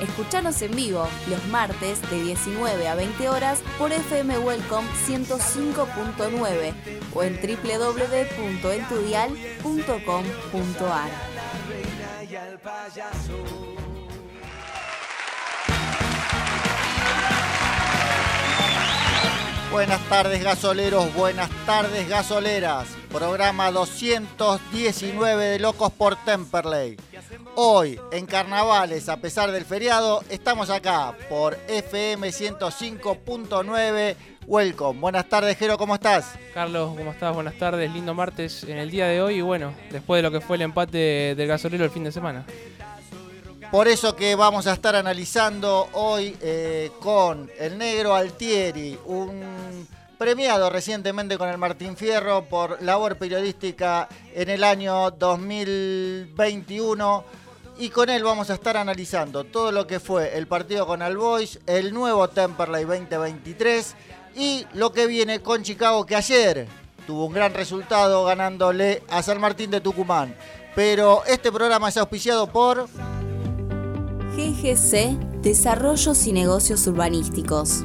Escuchanos en vivo los martes de 19 a 20 horas por FM Welcome 105.9 o en www.entudial.com.ar. Buenas tardes gasoleros, buenas tardes gasoleras. Programa 219 de Locos por Temperley. Hoy, en Carnavales, a pesar del feriado, estamos acá por FM 105.9. Welcome. Buenas tardes, Jero, ¿cómo estás? Carlos, ¿cómo estás? Buenas tardes, lindo martes en el día de hoy y bueno, después de lo que fue el empate del gasolero el fin de semana. Por eso que vamos a estar analizando hoy eh, con el negro Altieri, un premiado recientemente con el Martín Fierro por labor periodística en el año 2021. Y con él vamos a estar analizando todo lo que fue el partido con Albois, el nuevo Temperley 2023 y lo que viene con Chicago que ayer tuvo un gran resultado ganándole a San Martín de Tucumán. Pero este programa es auspiciado por... GGC Desarrollos y Negocios Urbanísticos.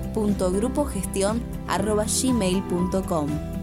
ggc.grupogestion.gmail.com.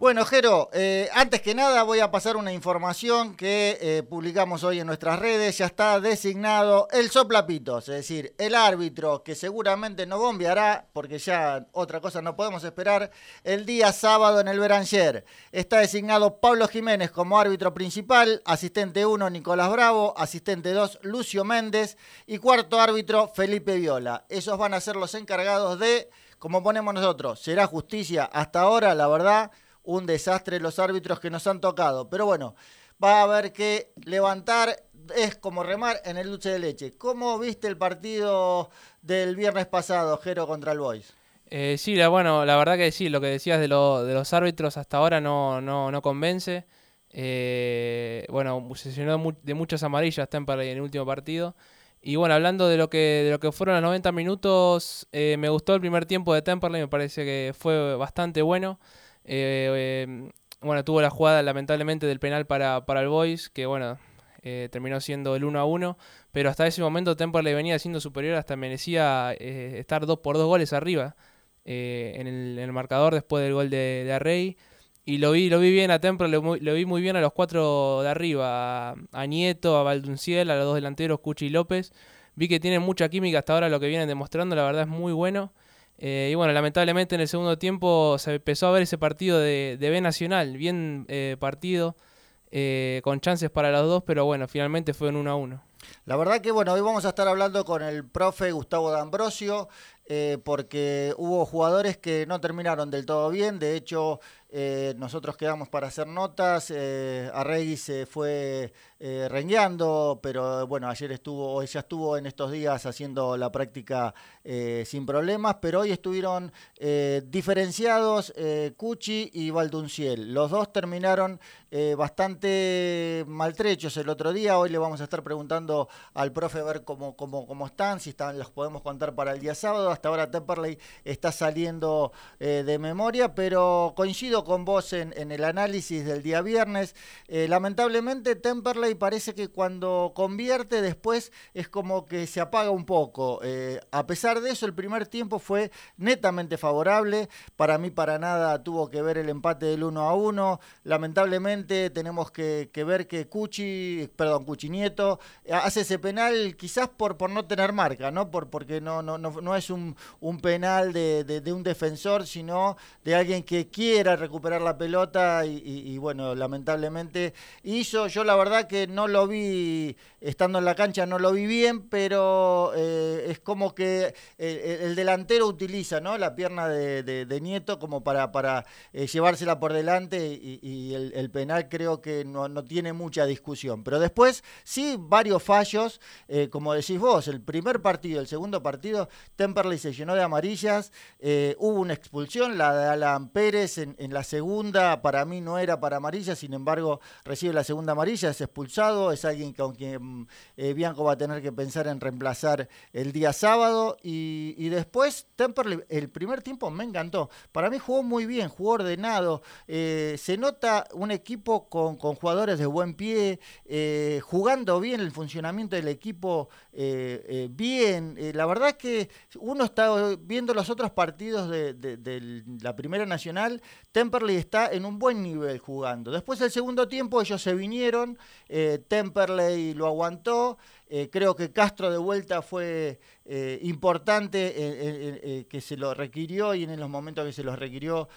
Bueno, Jero, eh, antes que nada voy a pasar una información que eh, publicamos hoy en nuestras redes. Ya está designado el soplapitos, es decir, el árbitro que seguramente no bombeará, porque ya otra cosa no podemos esperar, el día sábado en el Beranger. Está designado Pablo Jiménez como árbitro principal, asistente 1 Nicolás Bravo, asistente 2 Lucio Méndez y cuarto árbitro Felipe Viola. Esos van a ser los encargados de, como ponemos nosotros, será justicia. Hasta ahora, la verdad un desastre los árbitros que nos han tocado. Pero bueno, va a haber que levantar, es como remar en el dulce de leche. ¿Cómo viste el partido del viernes pasado, Jero contra el Boys? Eh, sí, la, bueno, la verdad que sí, lo que decías de, lo- de los árbitros hasta ahora no, no, no convence. Eh, bueno, se llenó de, mu- de muchas amarillas Temperley en el último partido. Y bueno, hablando de lo que, de lo que fueron los 90 minutos, eh, me gustó el primer tiempo de Temperley, me parece que fue bastante bueno. Eh, eh, bueno, tuvo la jugada lamentablemente del penal para, para el Boys, que bueno, eh, terminó siendo el 1 a 1, pero hasta ese momento Temperley venía siendo superior, hasta merecía eh, estar 2 por 2 goles arriba en, el, marcador después del gol de, de Arrey. Y lo vi, lo vi bien a Temperley, lo vi muy bien a los cuatro de arriba, a, a Nieto, a Valdunciel, a los dos delanteros, Cuchi y López. Vi que tienen mucha química hasta ahora, lo que vienen demostrando, la verdad es muy bueno. Eh, y bueno, lamentablemente en el segundo tiempo se empezó a ver ese partido de, de B Nacional, bien eh, partido, eh, con chances para los dos, pero bueno, finalmente fue en 1 a 1. La verdad que bueno, hoy vamos a estar hablando con el profe Gustavo D'Ambrosio, porque hubo jugadores que no terminaron del todo bien, de hecho eh, nosotros quedamos para hacer notas, eh, Arregui se fue eh, rengueando, pero bueno, ayer estuvo, o ella estuvo en estos días haciendo la práctica eh, sin problemas, pero hoy estuvieron eh, diferenciados Cuchi y Valdunciel. Los dos terminaron bastante maltrechos el otro día. Hoy le vamos a estar preguntando al profe a ver cómo, cómo, cómo están, si están, los podemos contar para el día sábado. Hasta ahora Temperley está saliendo de memoria, pero coincido con vos en, el análisis del día viernes. Eh, lamentablemente Temperley parece que cuando convierte después es como que se apaga un poco. Eh, a pesar de eso, el primer tiempo fue netamente favorable. Para mí para nada tuvo que ver el empate del 1 a 1. Lamentablemente tenemos que, ver que Cuchi, perdón, Cuchi Nieto, hace ese penal quizás por, por no tener marca, ¿no? Por, porque no, no, no, no es un, un penal de, de- de un defensor, sino de alguien que quiera recuperar la pelota y, bueno, lamentablemente hizo. Yo la verdad que no lo vi, estando en la cancha no lo vi bien, pero eh, es como que el, el- el delantero utiliza ¿no? la pierna de, Nieto como para, para eh, llevársela por delante y, el, penal creo que no, no tiene mucha discusión. Pero después sí, varios fallos, eh, como decís vos, el primer partido, el segundo partido, Temperley se llenó de amarillas, hubo una expulsión, la de Alan Pérez en la segunda, para mí no era para amarilla, sin embargo recibe la segunda amarilla, es expulsado, es alguien con quien eh, Bianco va a tener que pensar en reemplazar el día sábado. Y, después Temperley, el primer tiempo me encantó, para mí jugó muy bien, jugó ordenado, eh, se nota un equipo con, con jugadores de buen pie, eh, jugando bien el funcionamiento del equipo bien. La verdad que uno está viendo los otros partidos de, de- de la Primera Nacional, Temperley está en un buen nivel jugando. Después del segundo tiempo ellos se vinieron, eh, Temperley lo aguantó. eh, creo que Castro de vuelta fue eh, importante que se lo requirió y en los momentos que se los requirió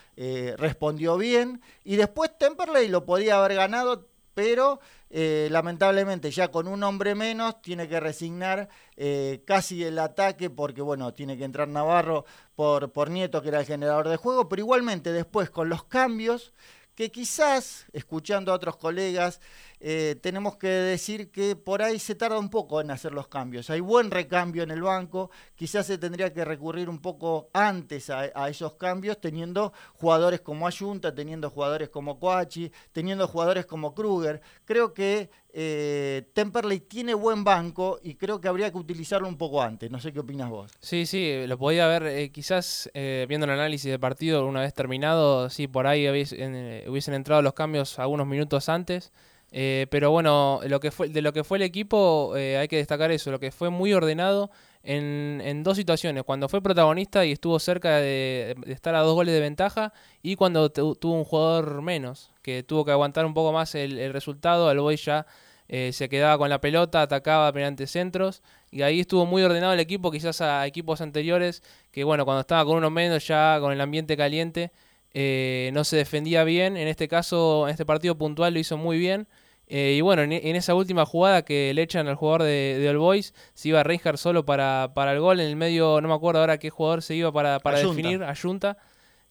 respondió bien. Y después Temperley lo podía haber ganado, pero eh, lamentablemente ya con un hombre menos tiene que resignar eh, casi el ataque porque bueno, tiene que entrar Navarro por, por Nieto que era el generador de juego, pero igualmente después con los cambios que quizás, escuchando a otros colegas, eh, tenemos que decir que por ahí se tarda un poco en hacer los cambios. Hay buen recambio en el banco, quizás se tendría que recurrir un poco antes a, esos cambios, teniendo jugadores como Ayunta, teniendo jugadores como Coachi, teniendo jugadores como Kruger. Creo que eh, Temperley tiene buen banco y creo que habría que utilizarlo un poco antes. No sé qué opinas vos. Sí, sí, lo podía ver eh, quizás eh, viendo el análisis del partido una vez terminado, sí, por ahí eh, hubiesen entrado los cambios algunos minutos antes. Eh, pero bueno, lo que fue, de lo que fue el equipo eh, hay que destacar eso, lo que fue muy ordenado en, en dos situaciones, cuando fue protagonista y estuvo cerca de, estar a dos goles de ventaja y cuando tu- tuvo un jugador menos, que tuvo que aguantar un poco más el, resultado, el Boy ya eh, se quedaba con la pelota, atacaba mediante centros y ahí estuvo muy ordenado el equipo, quizás a equipos anteriores que bueno, cuando estaba con uno menos ya con el ambiente caliente eh, no se defendía bien, en este caso, en este partido puntual lo hizo muy bien. Eh, y bueno, en, en esa última jugada que le echan al jugador de, de All Boys, se iba Reinhardt solo para, para el gol. En el medio, no me acuerdo ahora qué jugador se iba para, para Ayunta. definir, a Junta.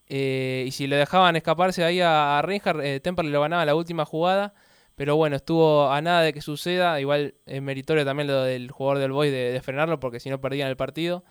Eh, y si le dejaban escaparse ahí a, a Reinhardt, eh, lo ganaba la última jugada. Pero bueno, estuvo a nada de que suceda. Igual es meritorio también lo del jugador del Boys de, de frenarlo, porque si no perdían el partido.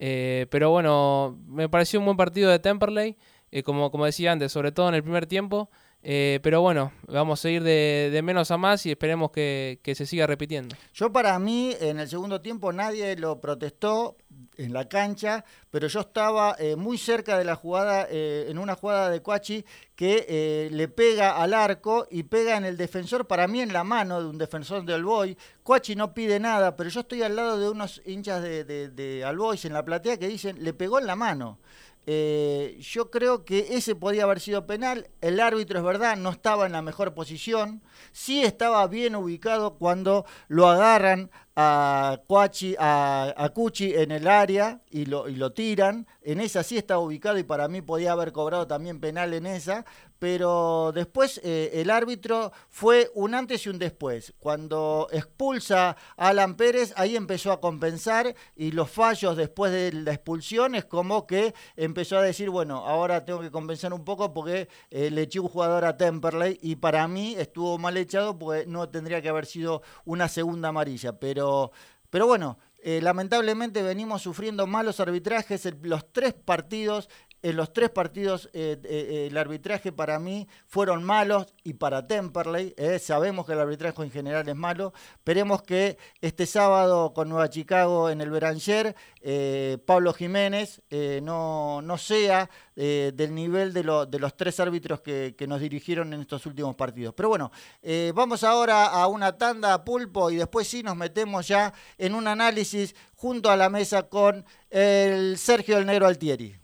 Eh, pero bueno, me pareció un buen partido de Temperley, eh, como, como decía antes, sobre todo en el primer tiempo. Eh, pero bueno, vamos a ir de, de menos a más y esperemos que, que se siga repitiendo. Yo para mí, en el segundo tiempo nadie lo protestó en la cancha, pero yo estaba eh, muy cerca de la jugada, eh, en una jugada de Coachi que eh, le pega al arco y pega en el defensor, para mí en la mano de un defensor de Alboy. Coachi no pide nada, pero yo estoy al lado de unos hinchas de, de, de en la platea que dicen, le pegó en la mano. Eh, yo creo que ese podía haber sido penal. El árbitro, es verdad, no estaba en la mejor posición. Sí estaba bien ubicado cuando lo agarran a Cuachi, a, a Cuchi en el área y lo, y lo tiran. En esa sí estaba ubicado y para mí podía haber cobrado también penal en esa. Pero después eh, el árbitro fue un antes y un después. Cuando expulsa a Alan Pérez, ahí empezó a compensar y los fallos después de la expulsión es como que empezó a decir, bueno, ahora tengo que compensar un poco porque eh, le eché un jugador a Temperley y para mí estuvo mal echado porque no tendría que haber sido una segunda amarilla. Pero, pero bueno, eh, lamentablemente venimos sufriendo malos arbitrajes en los tres partidos en los tres partidos eh, eh, eh, el arbitraje para mí fueron malos y para Temperley, eh, sabemos que el arbitraje en general es malo, esperemos que este sábado con Nueva Chicago en el Beranger, eh, Pablo Jiménez eh, no, no sea eh, del nivel de, de los tres árbitros que, que nos dirigieron en estos últimos partidos. Pero bueno, eh, vamos ahora a una tanda a pulpo y después sí nos metemos ya en un análisis junto a la mesa con el Sergio del Negro Altieri.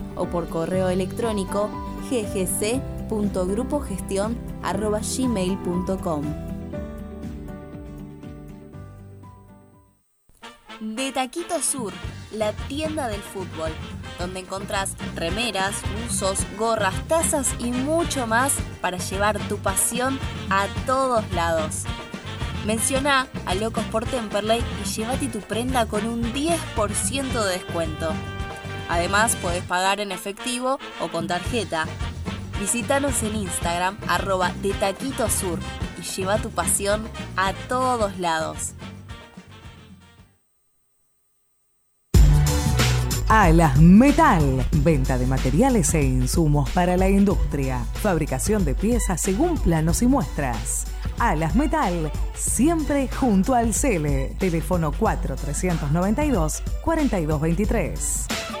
o por correo electrónico ggc.grupogestion@gmail.com. De Taquito Sur, la tienda del fútbol, donde encontrás remeras, buzos, gorras, tazas y mucho más para llevar tu pasión a todos lados. Menciona a Locos por Temperley y llévate tu prenda con un 10% de descuento. Además, podés pagar en efectivo o con tarjeta. Visítanos en Instagram, arroba de Taquito Sur, y lleva tu pasión a todos lados. Alas Metal. Venta de materiales e insumos para la industria. Fabricación de piezas según planos y muestras. Alas Metal, siempre junto al Cele. Teléfono 4392-4223.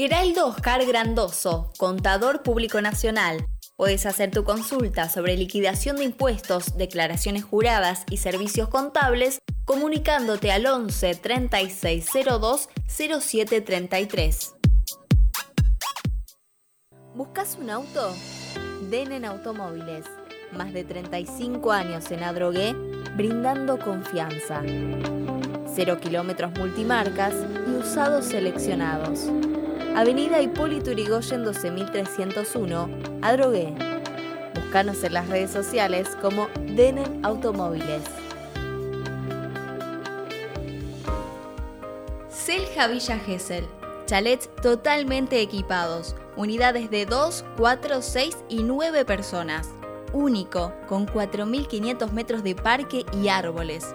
Heraldo Oscar Grandoso, contador público nacional. Puedes hacer tu consulta sobre liquidación de impuestos, declaraciones juradas y servicios contables comunicándote al 11 3602 0733. ¿Buscas un auto? Denen Automóviles. Más de 35 años en Adrogué, brindando confianza. Cero kilómetros multimarcas y usados seleccionados. Avenida Hipólito Yrigoyen 12301, Adrogué. Búscanos en las redes sociales como Denen Automóviles. Selja Villa Gesell. Chalets totalmente equipados. Unidades de 2, 4, 6 y 9 personas. Único, con 4.500 metros de parque y árboles.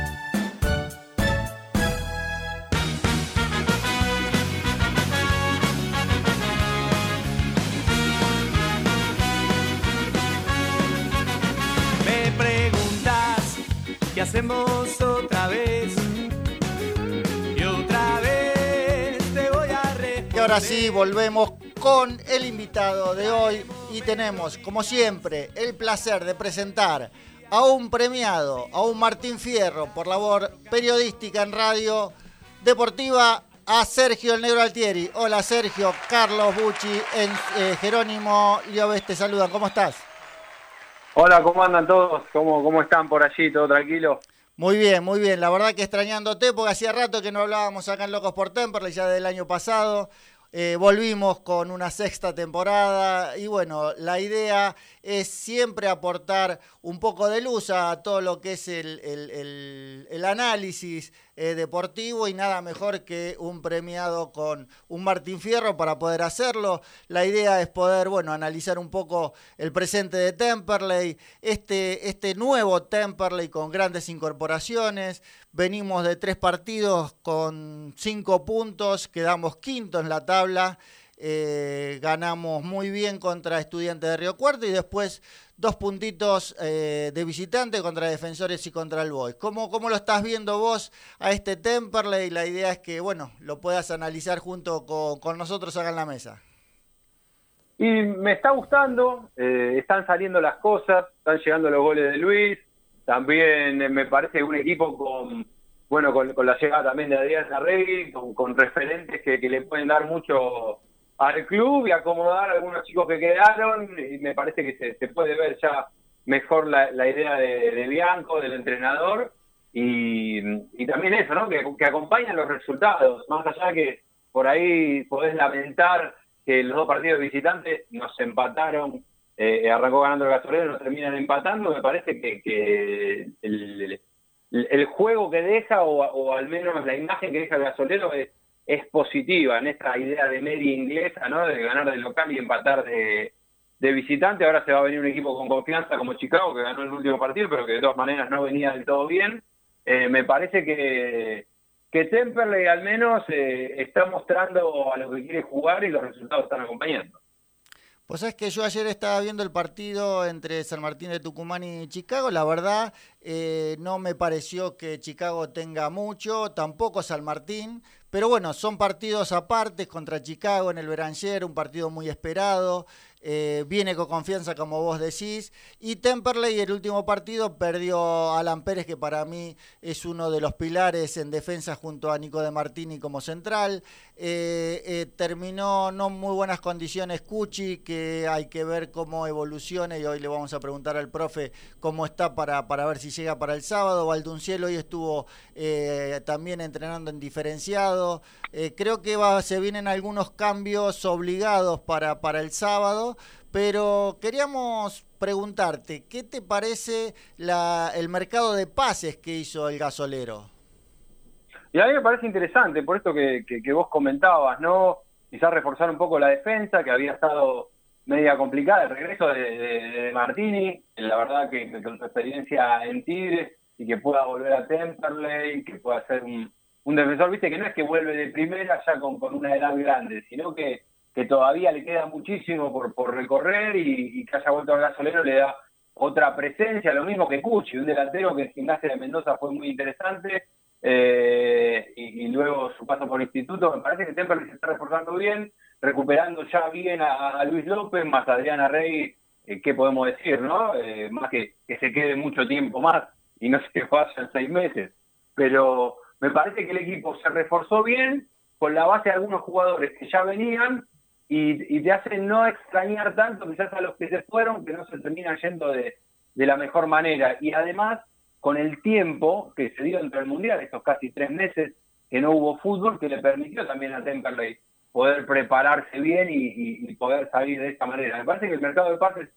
Otra vez. Y otra vez te voy a responder. Y ahora sí, volvemos con el invitado de hoy y tenemos, como siempre, el placer de presentar a un premiado, a un Martín Fierro por labor periodística en radio deportiva, a Sergio el Negro Altieri. Hola Sergio, Carlos Bucci, en, eh, Jerónimo Lloves te saludan, ¿cómo estás? Hola, ¿cómo andan todos? ¿Cómo, ¿Cómo están por allí? ¿Todo tranquilo? Muy bien, muy bien. La verdad que extrañándote porque hacía rato que no hablábamos acá en Locos por Temperley, ya del año pasado. Eh, volvimos con una sexta temporada y bueno, la idea es siempre aportar un poco de luz a todo lo que es el, el- el- el análisis eh, deportivo y nada mejor que un premiado con un Martín Fierro para poder hacerlo. La idea es poder, bueno, analizar un poco el presente de Temperley, este, este nuevo Temperley con grandes incorporaciones. Venimos de tres partidos con cinco puntos, quedamos quinto en la tabla. Eh, ganamos muy bien contra Estudiantes de Río Cuarto y después dos puntitos eh, de visitante contra Defensores y contra el Boys. ¿Cómo, ¿Cómo lo estás viendo vos a este Temperley? La idea es que, bueno, lo puedas analizar junto con, con nosotros acá en la mesa. Y me está gustando, eh, están saliendo las cosas, están llegando los goles de Luis, también eh, me parece un equipo con, bueno, con, la llegada también de Adrián Arregui, con, con referentes que, que le pueden dar mucho al club y acomodar a algunos chicos que quedaron, y me parece que se, se puede ver ya mejor la, la idea de, de Bianco, del entrenador, y, y también eso, ¿no? Que, que acompañan los resultados, más allá que por ahí podés lamentar que los dos partidos visitantes nos empataron, eh, arrancó ganando el gasolero, nos terminan empatando, me parece que, que el, el- el juego que deja, o, o al menos la imagen que deja el gasolero es, es positiva en esta idea de media inglesa, ¿no? De ganar de local y empatar de, de visitante. Ahora se va a venir un equipo con confianza como Chicago, que ganó el último partido, pero que de todas maneras no venía del todo bien. Eh, me parece que, que Temperley al menos eh, está mostrando a lo que quiere jugar y los resultados están acompañando. Pues sabés que yo ayer estaba viendo el partido entre San Martín de Tucumán y Chicago. La verdad, eh, no me pareció que Chicago tenga mucho, tampoco San Martín. Pero bueno, son partidos aparte contra Chicago en el Beranger, un partido muy esperado. Eh, viene con confianza, como vos decís. Y Temperley, el último partido, perdió a Alan Pérez, que para mí es uno de los pilares en defensa junto a Nico de Martini como central. Eh, eh, terminó no muy buenas condiciones Cuchi, que hay que ver cómo evoluciona y hoy le vamos a preguntar al profe cómo está para, para ver si llega para el sábado. Valdunciel hoy estuvo también entrenando en diferenciado. Creo que se vienen algunos cambios obligados para, para el sábado, pero queríamos preguntarte, ¿qué te parece el mercado de pases que hizo el gasolero? Y a mí me parece interesante, por esto que, vos comentabas, ¿no? Quizás reforzar un poco la defensa, que había estado media complicada, el regreso de, de, Martini, la verdad que, que con su experiencia en Tigres, y que pueda volver a Temperley, que pueda ser un, un defensor, viste, que no es que vuelve de primera ya con, con una edad grande, sino que, que todavía le queda muchísimo por, por recorrer y, y que haya vuelto al gasolero le da otra presencia, lo mismo que Cuchi, un delantero que en Gimnasia de Mendoza fue muy interesante, eh, y, luego su paso por instituto, me parece que Temperley se está reforzando bien, recuperando ya bien a, a Luis López, más Adriana Rey eh, ¿qué podemos decir, no? Eh, más que que se quede mucho tiempo más y no se vayan seis meses. Pero me parece que el equipo se reforzó bien con la base de algunos jugadores que ya venían y, te hacen no extrañar tanto quizás a los que se fueron, que no se terminan yendo de, de la mejor manera. Y además, con el tiempo que se dio entre el Mundial, estos casi tres meses que no hubo fútbol, que le permitió también a Temperley poder prepararse bien y, poder salir de esta manera. Me parece que el mercado de pases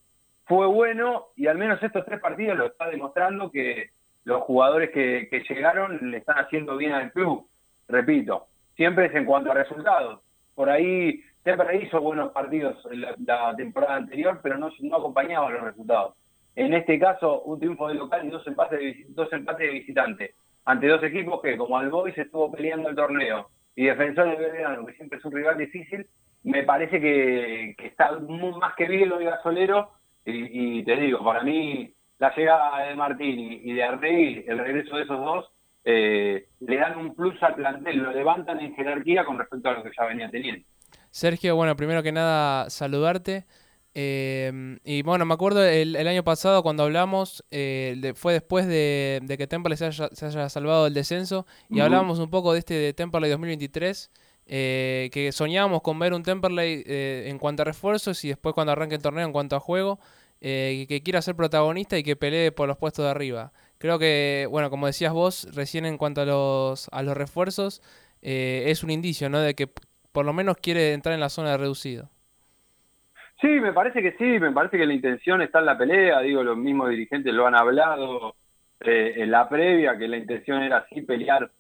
fue bueno y al menos estos tres partidos lo está demostrando que los jugadores que, llegaron le están haciendo bien al club. Repito, siempre es en cuanto a resultados. Por ahí siempre hizo buenos partidos la, la temporada anterior, pero no, acompañaba los resultados. En este caso, un triunfo de local y dos empates de, dos empates de visitante ante dos equipos que, como Albois estuvo peleando el torneo y Defensor de Belgrano, que siempre es un rival difícil, me parece que, está más que bien lo de Gasolero. Y, te digo, para mí, la llegada de Martín y, de Arregui, el regreso de esos dos, eh, le dan un plus al plantel, lo levantan en jerarquía con respecto a lo que ya venía teniendo. Sergio, bueno, primero que nada, saludarte. Em, y bueno, me acuerdo el, año pasado cuando hablamos, eh, fue después de, que Temperley se haya, salvado del descenso y hablábamos un poco de este de Temperley 2023, eh, que soñábamos con ver un Temperley eh, en cuanto a refuerzos y después cuando arranque el torneo en cuanto a juego, que quiera ser protagonista y que pelee por los puestos de arriba. Creo que, bueno, como decías vos, recién en cuanto a los, a los refuerzos, es un indicio, ¿no? De que por lo menos quiere entrar en la zona de reducido. Sí, me parece que sí, me parece que la intención está en la pelea, digo, los mismos dirigentes lo han hablado eh, en la previa, que la intención era así pelear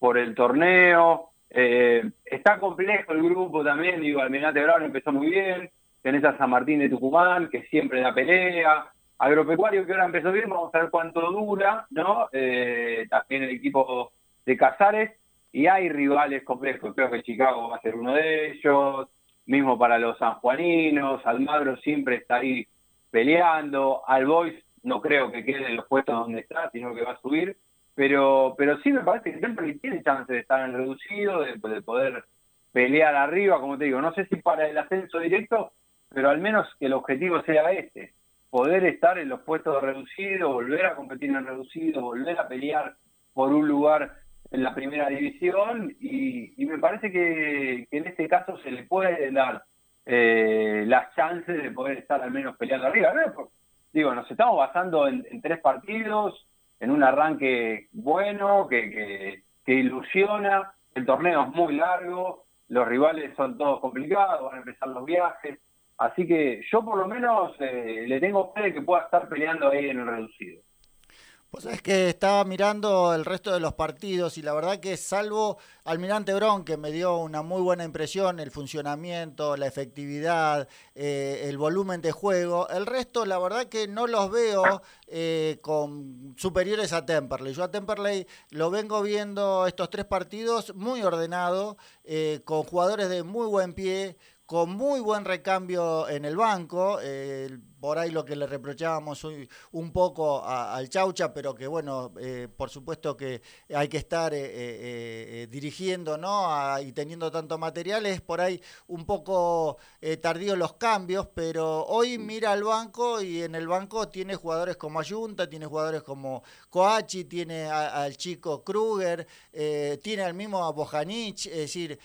por el torneo. Eh, está complejo el grupo también, digo, Almirante Brown empezó muy bien, tenés a San Martín de Tucumán, que siempre da pelea, Agropecuario que ahora empezó bien, vamos a ver cuánto dura, ¿no? Eh, también el equipo de Casares, y hay rivales complejos, creo que Chicago va a ser uno de ellos, mismo para los sanjuaninos, Almagro siempre está ahí peleando, Albois no creo que quede en los puestos donde está, sino que va a subir, pero pero sí me parece que siempre tiene chance de estar en reducido, de, poder pelear arriba, como te digo, no sé si para el ascenso directo, pero al menos que el objetivo sea este, poder estar en los puestos de reducido, volver a competir en reducido, volver a pelear por un lugar en la primera división y, me parece que, en este caso se le puede dar eh, las chances de poder estar al menos peleando arriba. Digo, nos estamos basando en, tres partidos, en un arranque bueno, que, que, ilusiona, el torneo es muy largo, los rivales son todos complicados, van a empezar los viajes, así que yo por lo menos eh, le tengo fe de que pueda estar peleando ahí en el reducido. Pues es que estaba mirando el resto de los partidos y la verdad que salvo Almirante Bron, que me dio una muy buena impresión, el funcionamiento, la efectividad, eh, el volumen de juego, el resto la verdad que no los veo eh, con superiores a Temperley. Yo a Temperley lo vengo viendo estos tres partidos muy ordenado, eh, con jugadores de muy buen pie, con muy buen recambio en el banco por ahí lo que le reprochábamos hoy un poco al Chaucha, pero que bueno, eh, por supuesto que hay que estar eh, eh, dirigiendo ¿no? y teniendo tanto material, es por ahí un poco tardío los cambios, pero hoy mira al banco y en el banco tiene jugadores como Ayunta, tiene jugadores como Coachi, tiene al chico Kruger, tiene al mismo Bojanic, es decir,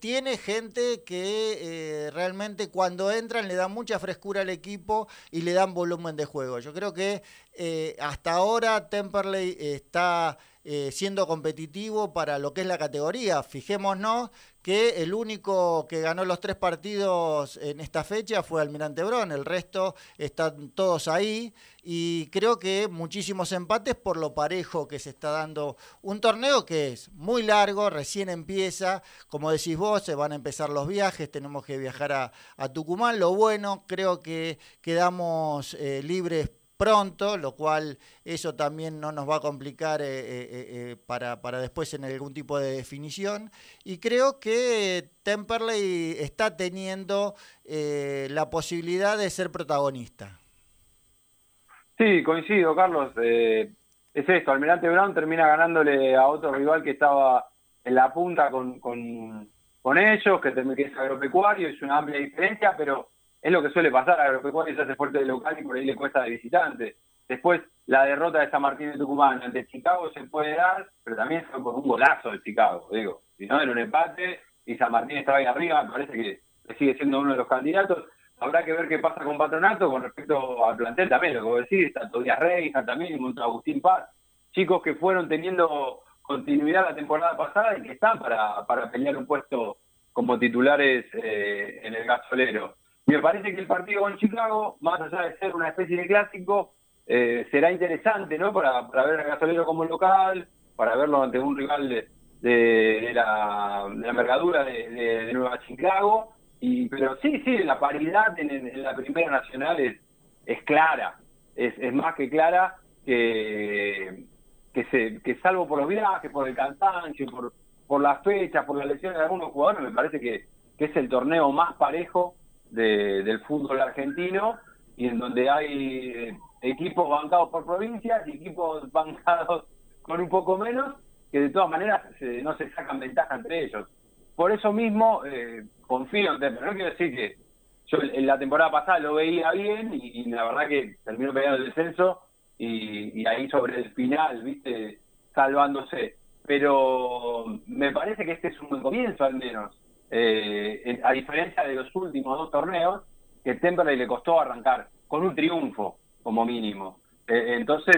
tiene gente que realmente cuando entran le da mucha frescura al equipo y le dan volumen de juego. Yo creo que eh, hasta ahora Temperley está eh, siendo competitivo para lo que es la categoría. Fijémonos que el único que ganó los tres partidos en esta fecha fue Almirante Brón, el resto están todos ahí y creo que muchísimos empates por lo parejo que se está dando un torneo que es muy largo, recién empieza, como decís vos, se van a empezar los viajes, tenemos que viajar a, Tucumán, lo bueno, creo que quedamos eh, libres pronto, lo cual eso también no nos va a complicar eh, eh, eh, para, para, después en algún tipo de definición. Y creo que Temperley está teniendo la posibilidad de ser protagonista. Sí, coincido, Carlos. es esto, Almirante Brown termina ganándole a otro rival que estaba en la punta con, con, con ellos, que, que es agropecuario, es una amplia diferencia, pero es lo que suele pasar, Agropecuario se hace fuerte de local y por ahí le cuesta de visitante. Después, la derrota de San Martín de Tucumán ante Chicago se puede dar, pero también fue por un golazo de Chicago, digo. Si no, era un empate y San Martín estaba ahí arriba, parece que sigue siendo uno de los candidatos. Habrá que ver qué pasa con Patronato con respecto al plantel también, lo que vos decís, está Tobias Rey, también, Agustín Paz, chicos que fueron teniendo continuidad la temporada pasada y que están para, para pelear un puesto como titulares eh, en el gasolero. Me parece que el partido con Chicago, más allá de ser una especie de clásico, eh, será interesante, ¿no? Para, ver al gasolero como local, para verlo ante un rival de, de, la, de la, envergadura de, Nueva Chicago. Y, pero sí, sí, la paridad en, la Primera Nacional es, es clara, es, es más que clara que, que, se, que salvo por los viajes, por el cansancio, por, las fechas, por las lesiones de algunos jugadores, me parece que es el torneo más parejo de, del fútbol argentino y en donde hay eh, equipos bancados por provincias y equipos bancados con un poco menos, que de todas maneras no se sacan ventaja entre ellos. Por eso mismo eh, confío en pero no quiero decir que yo en la temporada pasada lo veía bien y, y la verdad que terminó peleando el descenso y, ahí sobre el final, viste, salvándose. Pero me parece que este es un buen comienzo al menos. Eh, a diferencia de los últimos dos torneos, que Temperley le costó arrancar con un triunfo, como mínimo. Eh, entonces,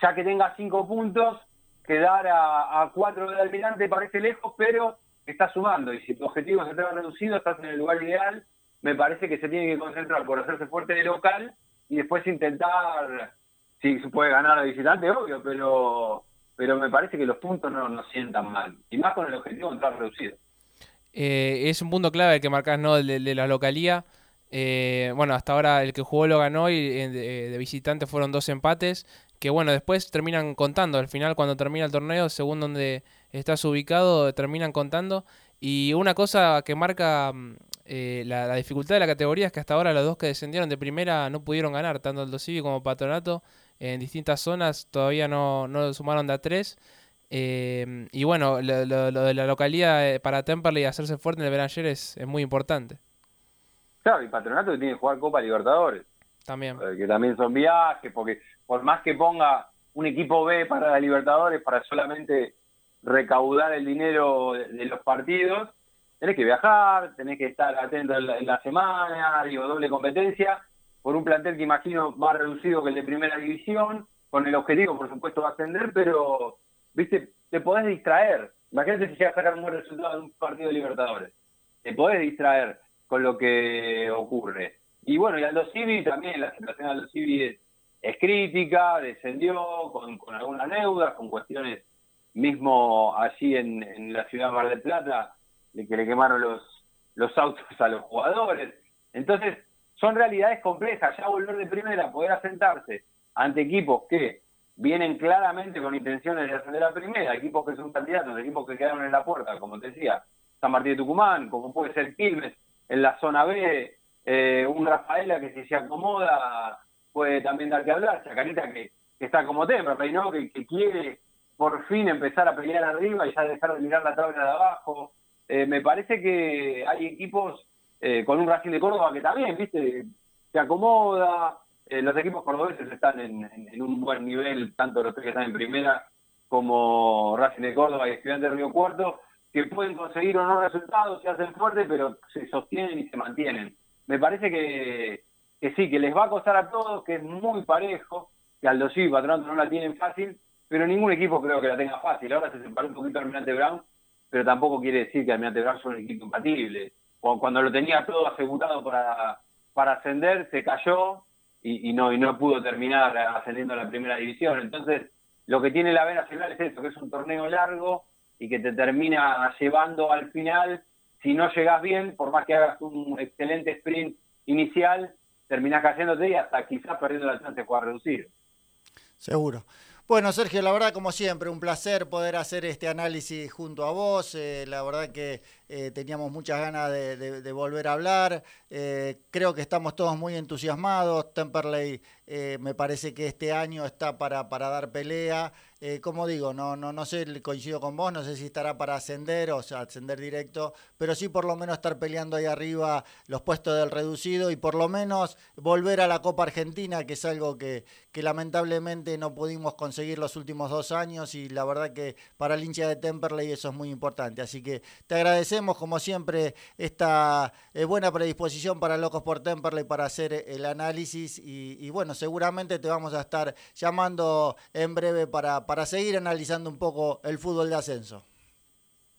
ya que tenga cinco puntos, quedar a, cuatro del almirante parece lejos, pero está sumando. Y si tu objetivo se te va reducido, estás en el lugar ideal. Me parece que se tiene que concentrar por hacerse fuerte de local y después intentar sí, se puede ganar a visitante, obvio, pero pero me parece que los puntos no, no sientan mal. Y más con el objetivo de entrar reducido. Eh, es un punto clave el que marcás, ¿no? De, la localía. Eh, bueno, hasta ahora el que jugó lo ganó y eh, de, visitante fueron dos empates. Que bueno, después terminan contando. Al final, cuando termina el torneo, según donde estás ubicado, terminan contando. Y una cosa que marca mm, la, dificultad de la categoría es que hasta ahora los dos que descendieron de primera no pudieron ganar, tanto el Dosivi como Patronato en distintas zonas, todavía no, no sumaron de a tres. Eh, y bueno, lo, de la localidad eh, para Temperley hacerse fuerte en el Benayer es, es muy importante. Claro, y Patronato que tiene que jugar Copa Libertadores. También. Eh, que también son viajes, porque por más que ponga un equipo B para la Libertadores para solamente recaudar el dinero de, los partidos, tenés que viajar, tenés que estar atento en la, en la semana, digo, doble competencia, por un plantel que imagino más reducido que el de primera división, con el objetivo, por supuesto, de ascender, pero, viste, te podés distraer. Imagínate si llegas a sacar un buen resultado de un partido de Libertadores. Te podés distraer con lo que ocurre. Y bueno, y Aldo Civi también, la situación de Aldo Civi es, crítica, descendió con, algunas deudas, con cuestiones mismo allí en, la ciudad de Mar del Plata, de que le quemaron los, los autos a los jugadores. Entonces, son realidades complejas. Ya volver de primera, poder asentarse ante equipos que vienen claramente con intenciones de ascender a primera, equipos que son candidatos, equipos que quedaron en la puerta, como te decía, San Martín de Tucumán, como puede ser Quilmes, en la zona B, eh, un Rafaela que si se acomoda puede también dar que hablar, Chacarita que, que está como tema, que, quiere por fin empezar a pelear arriba y ya dejar de mirar la tabla de abajo. Eh, me parece que hay equipos eh, con un Racing de Córdoba que también, viste, se acomoda. Eh, los equipos cordobeses están en, un buen nivel, tanto los que están en primera como Racing de Córdoba y Estudiantes de Río Cuarto, que pueden conseguir unos resultados, se hacen fuertes, pero se sostienen y se mantienen. Me parece que, sí, que les va a costar a todos, que es muy parejo, que Aldo sí y Patronato no la tienen fácil, pero ningún equipo creo que la tenga fácil. Ahora se separó un poquito Almirante Brown, pero tampoco quiere decir que Almirante Brown son un equipo compatible cuando lo tenía todo asegurado para ascender, se cayó y, no, y no pudo terminar ascendiendo a la primera división. Entonces, lo que tiene la B Nacional es eso, que es un torneo largo y que te termina llevando al final. Si no llegas bien, por más que hagas un excelente sprint inicial, terminás cayéndote y hasta quizás perdiendo la chance de jugar reducido. Seguro. Bueno, Sergio, la verdad, como siempre, un placer poder hacer este análisis junto a vos. Eh, la verdad que eh, teníamos muchas ganas de, volver a hablar. Eh, creo que estamos todos muy entusiasmados. Temperley me parece que este año está para, para dar pelea. Eh, como digo, no, no, no sé, coincido con vos, no sé si estará para ascender, o sea, ascender directo, pero sí por lo menos estar peleando ahí arriba los puestos del reducido y por lo menos volver a la Copa Argentina, que es algo que, que lamentablemente no pudimos conseguir los últimos dos años y la verdad que para el hincha de Temperley eso es muy importante. Así que te agradecemos como siempre esta eh, buena predisposición para Locos por Temperley para hacer el análisis y, y bueno, seguramente te vamos a estar llamando en breve para para seguir analizando un poco el fútbol de ascenso.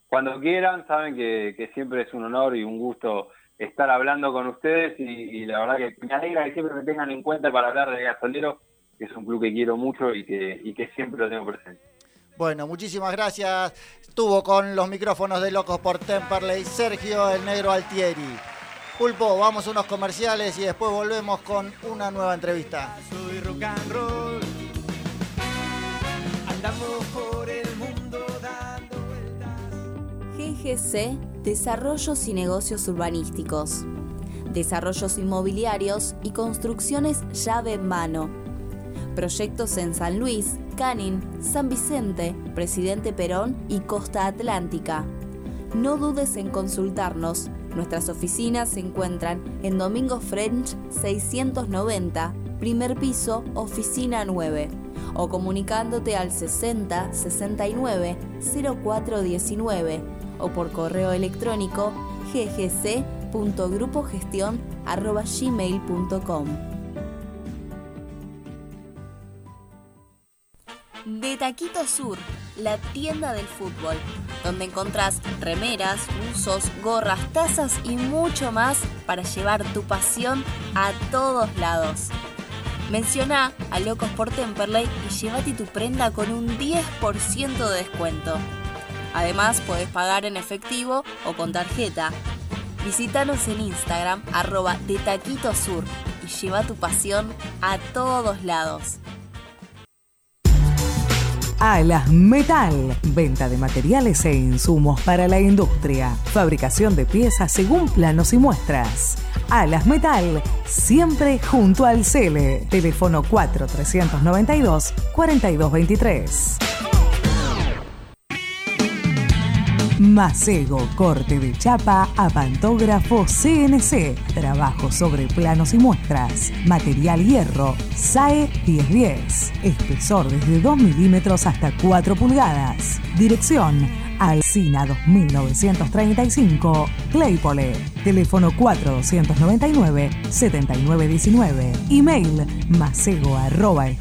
Cuando quieran, saben que, siempre es un honor y un gusto estar hablando con ustedes y, la verdad que me alegra que siempre me tengan en cuenta para hablar de Gasolero, que es un club que quiero mucho y que, y que siempre lo tengo presente. Bueno, muchísimas gracias. Estuvo con los micrófonos de Locos por Temperley Sergio el Negro Altieri. Pulpo, vamos a unos comerciales y después volvemos con una nueva entrevista. Soy rock and roll. Por el mundo dando vueltas. GGC Desarrollos y Negocios Urbanísticos. Desarrollos inmobiliarios y construcciones llave en mano. Proyectos en San Luis, Canin, San Vicente, Presidente Perón y Costa Atlántica. No dudes en consultarnos. Nuestras oficinas se encuentran en Domingo French 690, primer piso, oficina 9 o comunicándote al 60 69 0419 o por correo electrónico ggc.grupogestion.gmail.com. De Taquito Sur, la tienda del fútbol, donde encontrás remeras, usos, gorras, tazas y mucho más para llevar tu pasión a todos lados. Menciona a Locos por Temperley y llévate tu prenda con un 10% de descuento. Además, puedes pagar en efectivo o con tarjeta. Visítanos en Instagram, arroba de Taquito Sur, y lleva tu pasión a todos lados. Alas Metal. Venta de materiales e insumos para la industria. Fabricación de piezas según planos y muestras. Alas Metal, siempre junto al Cele. Teléfono 4392 4223. Macego, corte de chapa a pantógrafo CNC, trabajo sobre planos y muestras, material hierro, SAE 1010, espesor desde 2 milímetros hasta 4 pulgadas, dirección Alcina 2935, Claypole, teléfono 4299-7919, email macego.com.ar.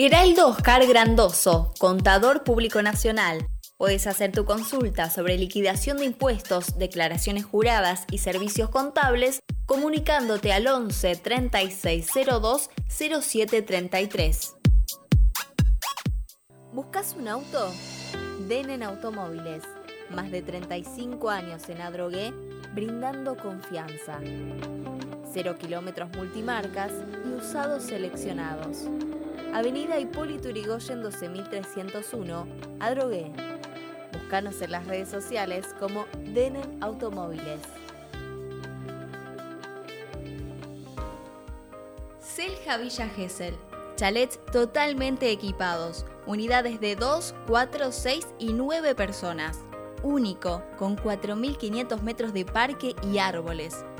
Heraldo Oscar Grandoso, contador público nacional. Puedes hacer tu consulta sobre liquidación de impuestos, declaraciones juradas y servicios contables comunicándote al 11 3602 0733. ¿Buscas un auto? Denen Automóviles. Más de 35 años en Adrogué, brindando confianza. Cero kilómetros multimarcas y usados seleccionados. Avenida Hipólito Yrigoyen 12301, Adrogué. Búscanos en las redes sociales como Denen Automóviles. Selja Villa Gesell. Chalets totalmente equipados. Unidades de 2, 4, 6 y 9 personas. Único, con 4.500 metros de parque y árboles.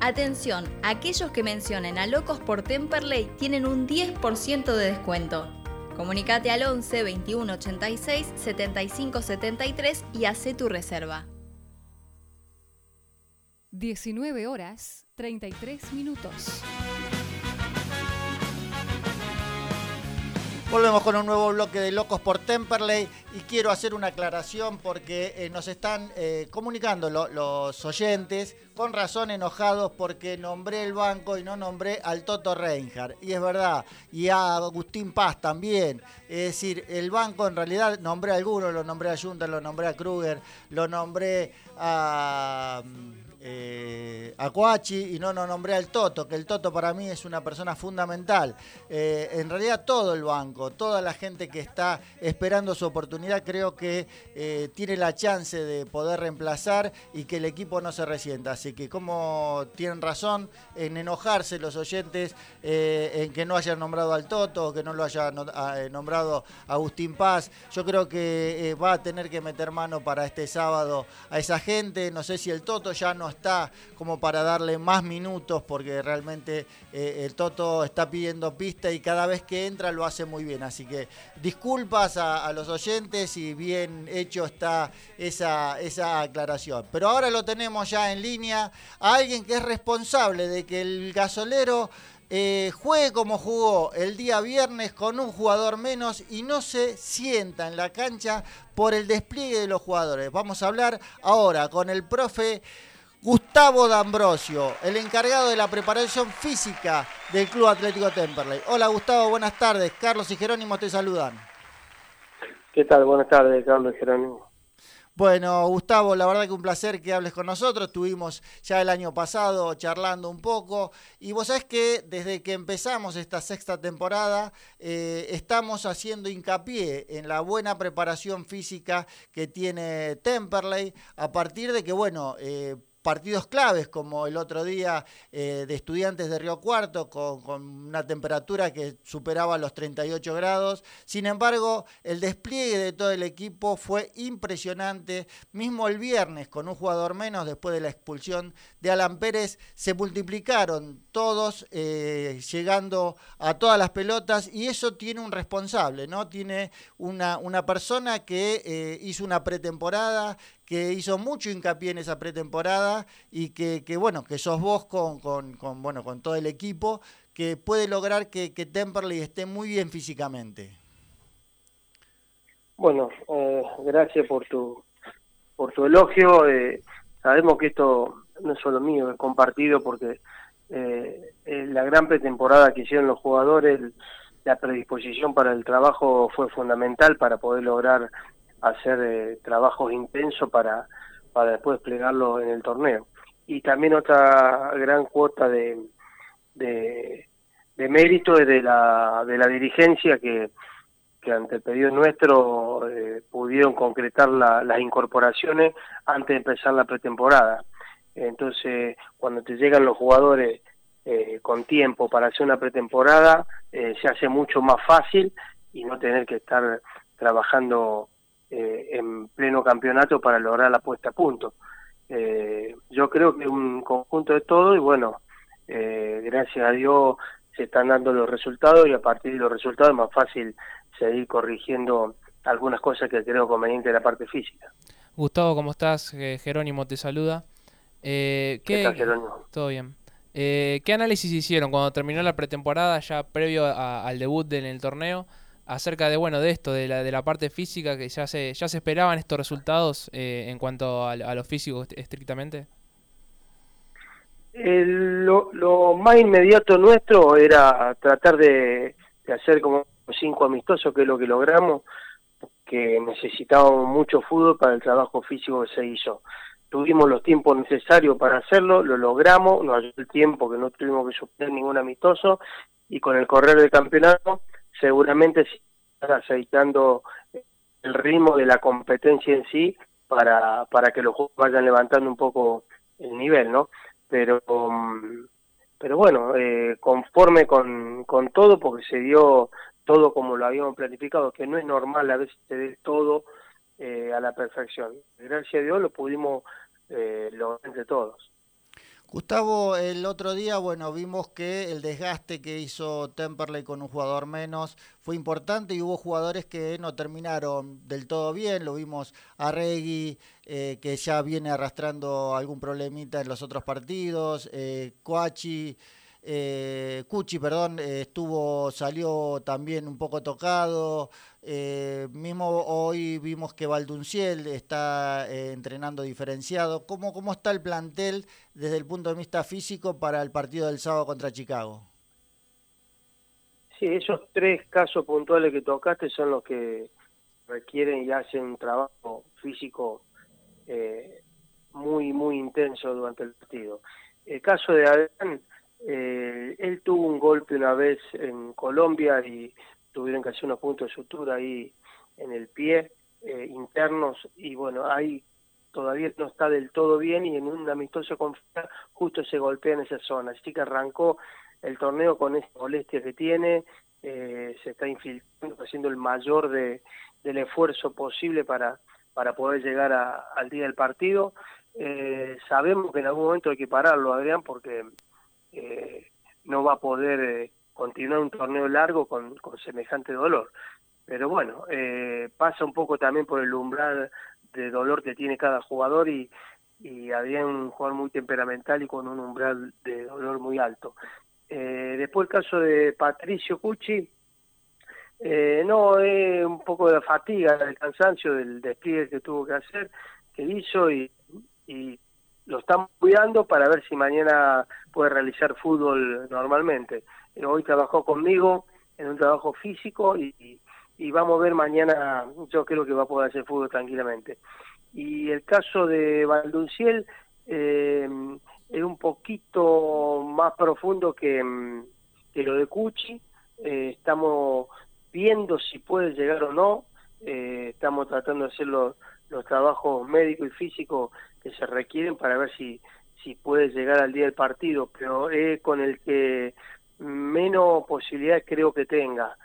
Atención, aquellos que mencionen a Locos por Temperley tienen un 10% de descuento. Comunicate al 11 21 86 75 73 y hace tu reserva. 19 horas 33 minutos. Volvemos con un nuevo bloque de Locos por Temperley y quiero hacer una aclaración porque eh, nos están eh, comunicando los oyentes con razón enojados porque nombré el banco y no nombré al Toto Reinhardt. Y es verdad, y a Agustín Paz también. Es decir, el banco en realidad nombré a algunos, lo nombré a Junta, lo nombré a Kruger, lo nombré a... Mm, eh, a y no nos nombré al Toto, que el Toto para mí es una persona fundamental. Eh, en realidad todo el banco, toda la gente que está esperando su oportunidad creo que eh, tiene la chance de poder reemplazar y que el equipo no se resienta. Así que como tienen razón en enojarse los oyentes en que no hayan nombrado al Toto, que no lo haya nombrado Agustín Paz, yo creo que va a tener que meter mano para este sábado a esa gente. No sé si el Toto ya no está como para darle más minutos porque realmente eh, el Toto está pidiendo pista y cada vez que entra lo hace muy bien. Así que disculpas a, los oyentes y bien hecho está esa, esa aclaración. Pero ahora lo tenemos ya en línea a alguien que es responsable de que el gasolero... Eh, juegue como jugó el día viernes con un jugador menos y no se sienta en la cancha por el despliegue de los jugadores. Vamos a hablar ahora con el profe Gustavo D'Ambrosio, el encargado de la preparación física del Club Atlético Temperley. Hola Gustavo, buenas tardes. Carlos y Jerónimo te saludan. ¿Qué tal? Buenas tardes, Carlos y Jerónimo. Bueno, Gustavo, la verdad que un placer que hables con nosotros. Estuvimos ya el año pasado charlando un poco y vos sabés que desde que empezamos esta sexta temporada eh, estamos haciendo hincapié en la buena preparación física que tiene Temperley a partir de que, bueno, eh, partidos claves, como el otro día eh, de estudiantes de Río Cuarto, con, una temperatura que superaba los 38 grados. Sin embargo, el despliegue de todo el equipo fue impresionante. Mismo el viernes, con un jugador menos, después de la expulsión de Alan Pérez, se multiplicaron todos, eh, llegando a todas las pelotas, y eso tiene un responsable, ¿no? Tiene una, una persona que eh, hizo una pretemporada, que hizo mucho hincapié en esa pretemporada y que, bueno, que sos vos con, con, bueno, con todo el equipo que puede lograr que, que Temperley esté muy bien físicamente. Bueno, eh, gracias por tu por tu elogio. Eh, sabemos que esto no es solo mío, es compartido porque eh, la gran pretemporada que hicieron los jugadores, la predisposición para el trabajo fue fundamental para poder lograr hacer eh, trabajos intensos para, para después desplegarlo en el torneo. Y también otra gran cuota de, de, mérito es de la, de la dirigencia que, que ante el pedido nuestro eh, pudieron concretar las incorporaciones antes de empezar la pretemporada. Entonces, cuando te llegan los jugadores eh, con tiempo para hacer una pretemporada, se hace mucho más fácil y no tener que estar trabajando eh, en pleno campeonato para lograr la puesta a punto. Eh, yo creo que es un conjunto de todo y bueno, eh, gracias a Dios se están dando los resultados y a partir de los resultados es más fácil seguir corrigiendo algunas cosas que creo conveniente de la parte física. Gustavo, ¿cómo estás? Jerónimo te saluda. ¿qué, tal, Jerónimo? Todo bien. ¿Qué análisis hicieron cuando terminó la pretemporada, ya previo al debut en el torneo? Acerca de bueno de esto, de la, de la parte física, que ya se, ya se esperaban estos resultados eh, en cuanto a, lo físico estrictamente? lo, lo, más inmediato nuestro era tratar de, hacer como cinco amistosos, que es lo que logramos, que necesitábamos mucho fútbol para el trabajo físico que se hizo. Tuvimos los tiempos necesarios para hacerlo, lo logramos, nos ayudó el tiempo que no tuvimos que suspender ningún amistoso y con el correr del campeonato seguramente se está aceitando el ritmo de la competencia en sí para, para que los juegos vayan levantando un poco el nivel, ¿no? Pero, mm, pero bueno, eh, conforme con, con todo, porque se dio todo como lo habíamos planificado, que no es normal a veces se dé todo eh, a la perfección. Gracias a Dios lo pudimos eh, lograr entre todos. Gustavo, el otro día, bueno, vimos que el desgaste que hizo Temperley con un jugador menos fue importante y hubo jugadores que no terminaron del todo bien. Lo vimos a Regui, eh, que ya viene arrastrando algún problemita en los otros partidos, eh, Coachi. Eh, Cuchi, perdón, eh, estuvo, salió también un poco tocado. Eh, mismo hoy vimos que Valdunciel está eh, entrenando diferenciado. ¿Cómo, ¿Cómo está el plantel desde el punto de vista físico para el partido del sábado contra Chicago? Sí, esos tres casos puntuales que tocaste son los que requieren y hacen un trabajo físico muy, muy intenso durante el partido. El caso de Adrián, eh, él tuvo un golpe una vez en Colombia y tuvieron que hacer unos puntos de sutura ahí en el pie eh, internos y bueno, ahí todavía no está del todo bien y en un amistoso con justo se golpea en esa zona. Así que arrancó el torneo con esta molestia que tiene, eh, se está infiltrando, haciendo el mayor de, del esfuerzo posible para, para poder llegar al día del partido. Eh, sabemos que en algún momento hay que pararlo, Adrián, porque eh, no va a poder eh, continuar un torneo largo con, con semejante dolor. Pero bueno, eh, pasa un poco también por el umbral de dolor que tiene cada jugador y, y un jugador muy temperamental y con un umbral de dolor muy alto. Eh, después el caso de Patricio Cucci, eh, no, es un poco de fatiga, del cansancio del despliegue que tuvo que hacer, que hizo y, y lo estamos cuidando para ver si mañana puede realizar fútbol normalmente. Hoy trabajó conmigo en un trabajo físico y, vamos a ver mañana, yo creo que va a poder hacer fútbol tranquilamente. Y el caso de Valdunciel eh, es un poquito más profundo que, que lo de Cuchi. Eh, estamos viendo si puede llegar o no. Eh, estamos tratando de hacer los, los trabajos médicos y físicos que se requieren para ver si, si puede llegar al día del partido, pero es con el que menos posibilidades creo que tenga.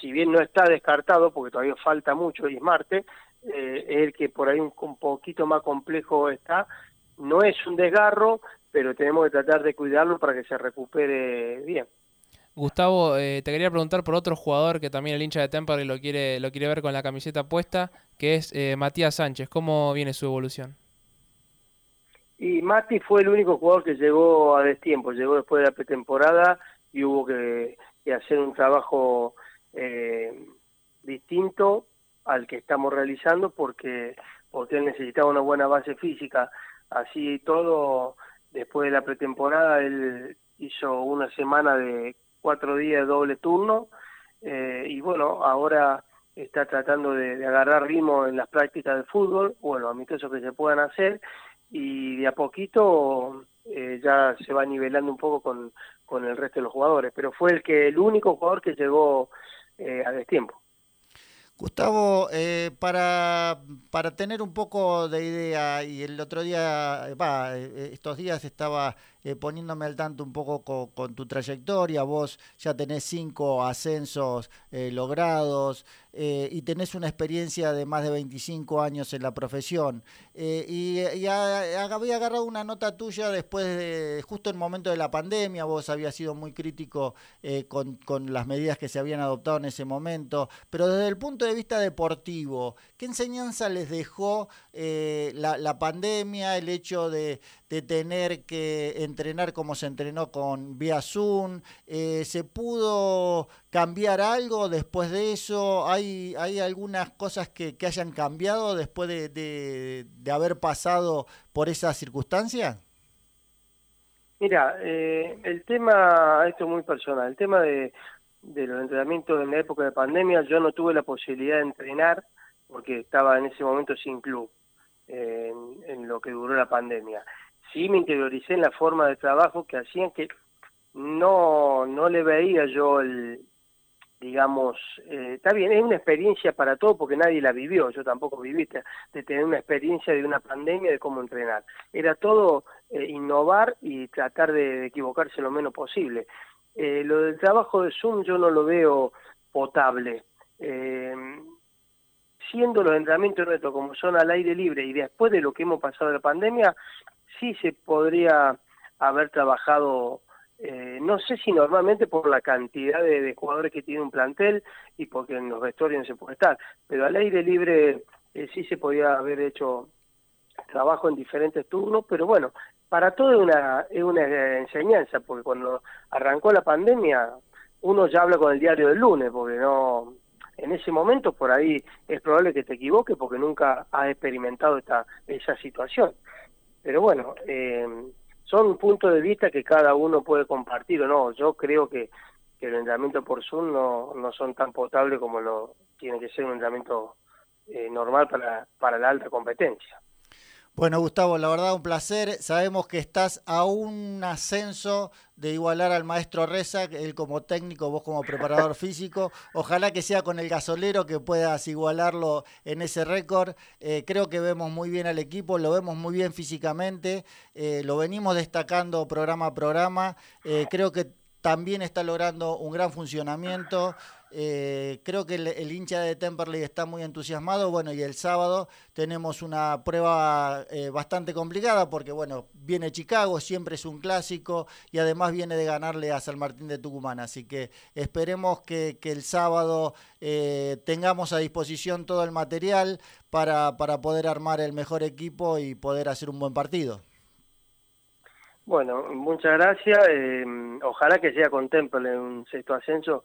Si bien no está descartado, porque todavía falta mucho y es martes, eh, es el que por ahí un, poquito más complejo está. No es un desgarro, pero tenemos que tratar de cuidarlo para que se recupere bien. Gustavo, eh, te quería preguntar por otro jugador que también el hincha de Temperley lo quiere, lo quiere ver con la camiseta puesta, que es eh, Matías Sánchez. ¿Cómo viene su evolución? Y Mati fue el único jugador que llegó a destiempo, llegó después de la pretemporada y hubo que, hacer un trabajo eh, distinto al que estamos realizando porque, porque él necesitaba una buena base física. Así todo, después de la pretemporada, él hizo una semana de cuatro días de doble turno eh, y bueno, ahora está tratando de, de, agarrar ritmo en las prácticas de fútbol, bueno, amistosos que se puedan hacer y de a poquito eh, ya se va nivelando un poco con, con el resto de los jugadores, pero fue el que el único jugador que llegó eh, a destiempo. Gustavo, eh, para, para tener un poco de idea, y el otro día, va, estos días estaba eh, poniéndome al tanto un poco con, tu trayectoria, vos ya tenés cinco ascensos eh, logrados eh, y tenés una experiencia de más de 25 años en la profesión. y, y a, había agarrado una nota tuya después de, justo en el momento de la pandemia, vos habías sido muy crítico con, con las medidas que se habían adoptado en ese momento, pero desde el punto de vista deportivo, ¿qué enseñanza les dejó la, la pandemia, el hecho de, de tener que entrenar como se entrenó con vía Zoom. Eh, ¿Se pudo cambiar algo después de eso? ¿Hay, hay algunas cosas que, que hayan cambiado después de, de, haber pasado por esa circunstancia? Mira, eh, el tema, esto es muy personal, el tema de, de los entrenamientos en la época de pandemia, yo no tuve la posibilidad de entrenar porque estaba en ese momento sin club. En, lo que duró la pandemia sí me interioricé en la forma de trabajo que hacían que no, no le veía yo el, digamos, eh, está bien, es una experiencia para todo porque nadie la vivió, yo tampoco viví de tener una experiencia de una pandemia de cómo entrenar. Era todo eh, innovar y tratar de, equivocarse lo menos posible. Eh, lo del trabajo de Zoom yo no lo veo potable. Eh, siendo los entrenamientos retos como son al aire libre y después de lo que hemos pasado de la pandemia, sí se podría haber trabajado, eh, no sé si normalmente por la cantidad de, de, jugadores que tiene un plantel y porque en los vestuarios no se puede estar, pero al aire libre eh, sí se podía haber hecho trabajo en diferentes turnos, pero bueno, para todo es una, es una enseñanza, porque cuando arrancó la pandemia, uno ya habla con el diario del lunes, porque no, en ese momento por ahí es probable que te equivoques porque nunca has experimentado esta, esa situación. Pero bueno, eh, son puntos de vista que cada uno puede compartir o no. Yo creo que, que el entrenamiento por Zoom no, no son tan potables como lo tiene que ser un entrenamiento eh, normal para, para la alta competencia. Bueno, Gustavo, la verdad un placer. Sabemos que estás a un ascenso de igualar al maestro Reza, él como técnico, vos como preparador físico. Ojalá que sea con el gasolero que puedas igualarlo en ese récord. Eh, creo que vemos muy bien al equipo, lo vemos muy bien físicamente, eh, lo venimos destacando programa a programa. Eh, creo que también está logrando un gran funcionamiento. Eh, creo que el, hincha de Temperley está muy entusiasmado. Bueno, y el sábado tenemos una prueba eh, bastante complicada porque, bueno, viene Chicago, siempre es un clásico y además viene de ganarle a San Martín de Tucumán. Así que esperemos que, el sábado eh, tengamos a disposición todo el material para, para poder armar el mejor equipo y poder hacer un buen partido. Bueno, muchas gracias. ojalá que sea con Temple en un sexto ascenso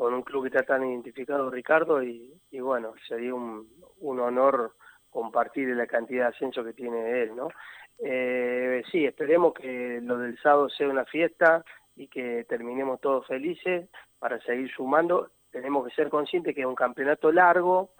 con un club que está tan identificado, Ricardo, y, bueno, sería un, un honor compartir la cantidad de ascenso que tiene él, ¿no? Eh, sí, esperemos que lo del sábado sea una fiesta y que terminemos todos felices para seguir sumando. Tenemos que ser conscientes que es un campeonato largo,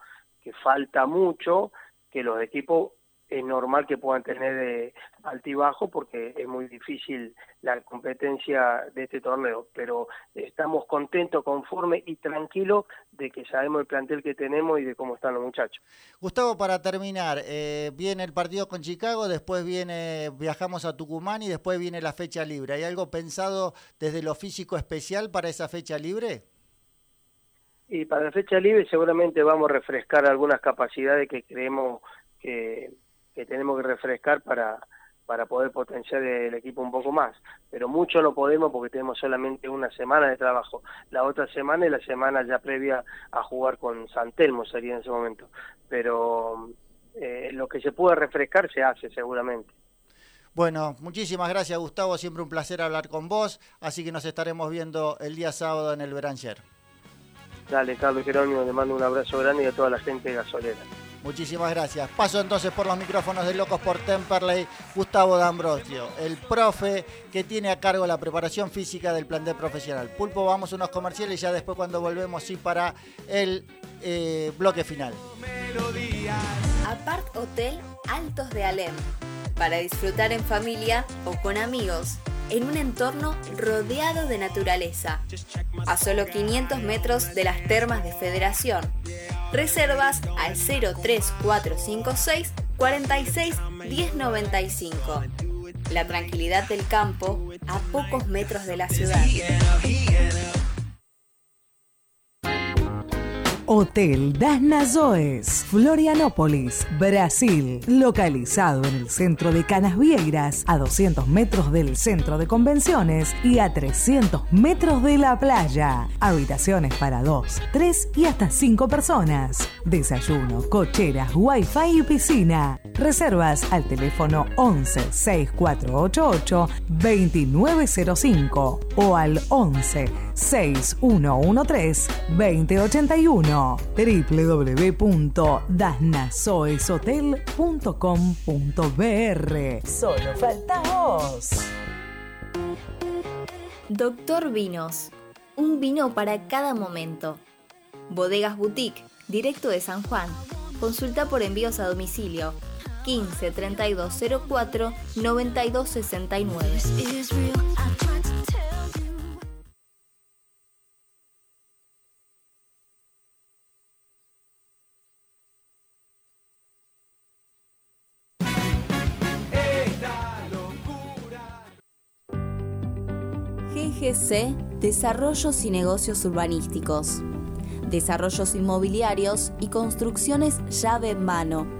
que falta mucho, que los equipos es normal que puedan tener eh, altibajo porque es muy difícil la competencia de este torneo, pero estamos contentos, conformes y tranquilos de que sabemos el plantel que tenemos y de cómo están los muchachos. Gustavo, para terminar, eh, viene el partido con Chicago, después viene viajamos a Tucumán y después viene la fecha libre. ¿Hay algo pensado desde lo físico especial para esa fecha libre? Y para la fecha libre seguramente vamos a refrescar algunas capacidades que creemos que que tenemos que refrescar para, para poder potenciar el equipo un poco más. Pero mucho no podemos porque tenemos solamente una semana de trabajo. La otra semana y la semana ya previa a jugar con Santelmo sería en ese momento. Pero eh, lo que se puede refrescar se hace seguramente. Bueno, muchísimas gracias Gustavo, siempre un placer hablar con vos, así que nos estaremos viendo el día sábado en el Beranger. Dale, Carlos Jerónimo, le mando un abrazo grande y a toda la gente gasolera. Muchísimas gracias. Paso entonces por los micrófonos de Locos por Temperley, Gustavo D'Ambrosio, el profe que tiene a cargo la preparación física del plan de profesional. Pulpo, vamos a unos comerciales y ya después cuando volvemos sí para el eh, bloque final. Apart Hotel Altos de Alem, para disfrutar en familia o con amigos en un entorno rodeado de naturaleza, a solo 500 metros de las termas de Federación. Reservas al 03456 46 1095. La tranquilidad del campo a pocos metros de la ciudad. Hotel Das Nazoes, Florianópolis, Brasil, localizado en el centro de Canasvieiras, a 200 metros del centro de convenciones y a 300 metros de la playa. Habitaciones para dos, tres y hasta cinco personas. Desayuno, cocheras, wifi y piscina. Reservas al teléfono 11 6488 2905 o al 11 6113 2081 www.dasnasoeshotel.com.br Solo falta vos. Doctor Vinos. Un vino para cada momento. Bodegas Boutique, directo de San Juan. Consulta por envíos a domicilio 15 3204 9269. GGC Desarrollos y Negocios Urbanísticos. Desarrollos inmobiliarios y construcciones llave en mano.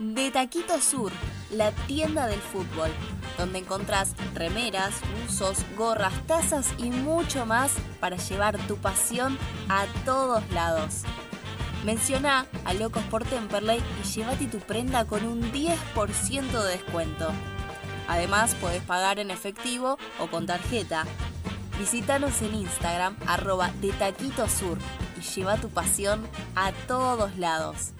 De Taquito Sur, la tienda del fútbol, donde encontrás remeras, buzos, gorras, tazas y mucho más para llevar tu pasión a todos lados. Menciona a Locos por Temperley y llévate tu prenda con un 10% de descuento. Además, podés pagar en efectivo o con tarjeta. Visítanos en Instagram, arroba de Taquito Sur, y lleva tu pasión a todos lados.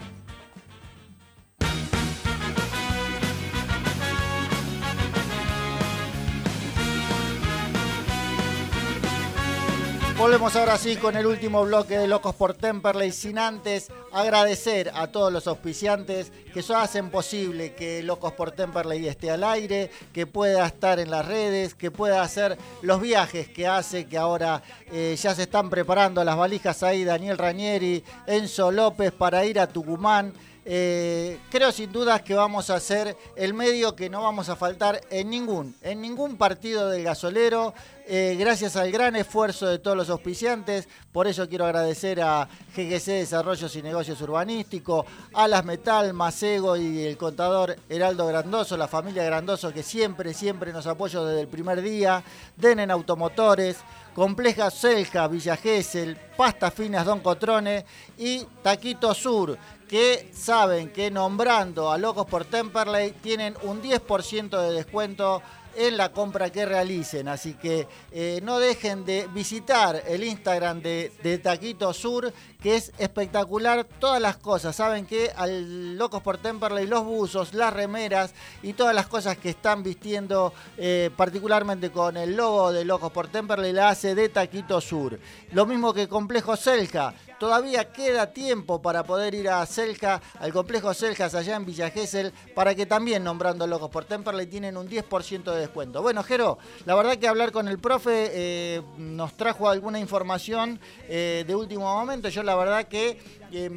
Volvemos ahora sí con el último bloque de Locos por Temperley, sin antes agradecer a todos los auspiciantes que hacen posible que Locos por Temperley esté al aire, que pueda estar en las redes, que pueda hacer los viajes que hace, que ahora eh, ya se están preparando las valijas ahí, Daniel Rañeri, Enzo López para ir a Tucumán. Eh, creo sin dudas que vamos a ser el medio que no vamos a faltar en ningún, en ningún partido del gasolero. Eh, gracias al gran esfuerzo de todos los auspiciantes, por eso quiero agradecer a GGC Desarrollos y Negocios Urbanísticos, Alas Metal, Macego y el contador Heraldo Grandoso, la familia Grandoso que siempre, siempre nos apoyó desde el primer día, Denen Automotores, Compleja Selja, Villa Gesell, Pasta Finas Don Cotrone y Taquito Sur, que saben que nombrando a Locos por Temperley tienen un 10% de descuento en la compra que realicen. Así que eh, no dejen de visitar el Instagram de, de, Taquito Sur, que es espectacular. Todas las cosas, saben que al Locos por Temperley, los buzos, las remeras y todas las cosas que están vistiendo, eh, particularmente con el logo de Locos por Temperley, la hace de Taquito Sur. Lo mismo que Complejo Selja. Todavía queda tiempo para poder ir a Selja, al complejo Seljas allá en Villa Gesell, para que también nombrando Locos por Temperley tienen un 10% de descuento. Bueno, Jero, la verdad que hablar con el profe eh, nos trajo alguna información eh, de último momento. Yo la verdad que eh,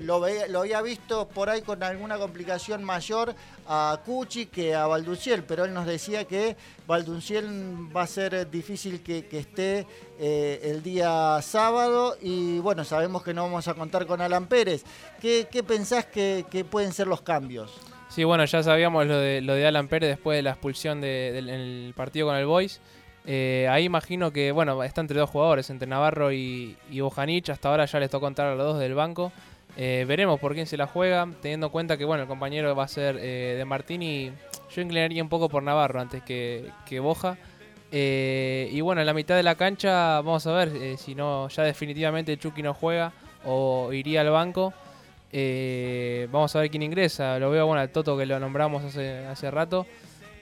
lo, había visto por ahí con alguna complicación mayor a Cuchi que a Valdunciel, pero él nos decía que Valdunciel va a ser difícil que, esté eh, el día sábado y bueno, sabemos que no vamos a contar con Alan Pérez. ¿Qué, qué pensás que, pueden ser los cambios? Sí, bueno, ya sabíamos lo de, lo de Alan Pérez después de la expulsión de, partido con el Boys. Eh, ahí imagino que, bueno, está entre dos jugadores, entre Navarro y, y Bojanich. Hasta ahora ya les tocó contar a los dos del banco. Eh, veremos por quién se la juega, teniendo en cuenta que, bueno, el compañero va a ser eh, de Martini. Yo inclinaría un poco por Navarro antes que, que Boja. Eh, y bueno, en la mitad de la cancha vamos a ver si no ya definitivamente Chucky no juega o iría al banco. Vamos a ver quién ingresa. Lo veo bueno al Toto que lo nombramos hace, hace rato.